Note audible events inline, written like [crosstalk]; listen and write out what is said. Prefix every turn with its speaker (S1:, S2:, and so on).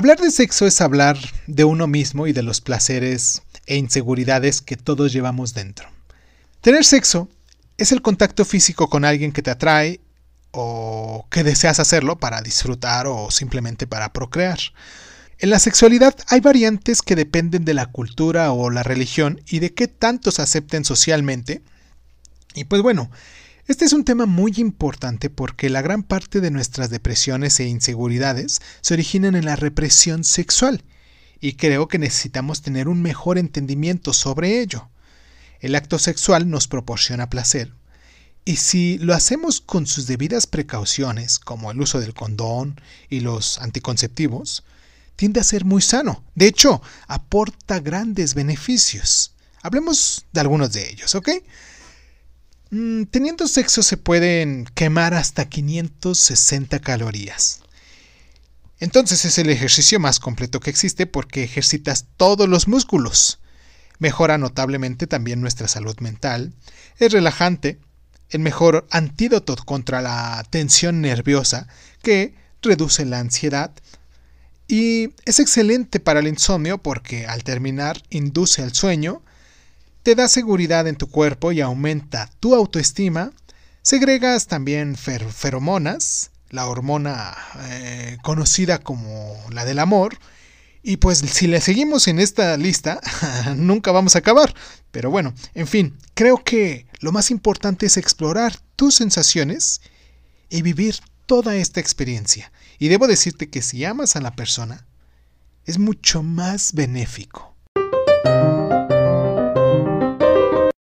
S1: Hablar de sexo es hablar de uno mismo y de los placeres e inseguridades que todos llevamos dentro. Tener sexo es el contacto físico con alguien que te atrae o que deseas hacerlo para disfrutar o simplemente para procrear. En la sexualidad hay variantes que dependen de la cultura o la religión y de qué tanto se acepten socialmente. Y pues bueno, este es un tema muy importante porque la gran parte de nuestras depresiones e inseguridades se originan en la represión sexual y creo que necesitamos tener un mejor entendimiento sobre ello. El acto sexual nos proporciona placer, y si lo hacemos con sus debidas precauciones, como el uso del condón y los anticonceptivos, tiende a ser muy sano. De hecho, aporta grandes beneficios. Hablemos de algunos de ellos, ¿ok? Mm, teniendo sexo se pueden quemar hasta 560 calorías. Entonces es el ejercicio más completo que existe porque ejercitas todos los músculos. Mejora notablemente también nuestra salud mental. Es relajante, el mejor antídoto contra la tensión nerviosa que reduce la ansiedad y es excelente para el insomnio porque al terminar induce al sueño, te da seguridad en tu cuerpo y aumenta tu autoestima, segregas también feromonas, la hormona eh, conocida como la del amor, y pues si le seguimos en esta lista, [laughs] nunca vamos a acabar. Pero bueno, en fin, creo que lo más importante es explorar tus sensaciones y vivir toda esta experiencia. Y debo decirte que si amas a la persona, es mucho más benéfico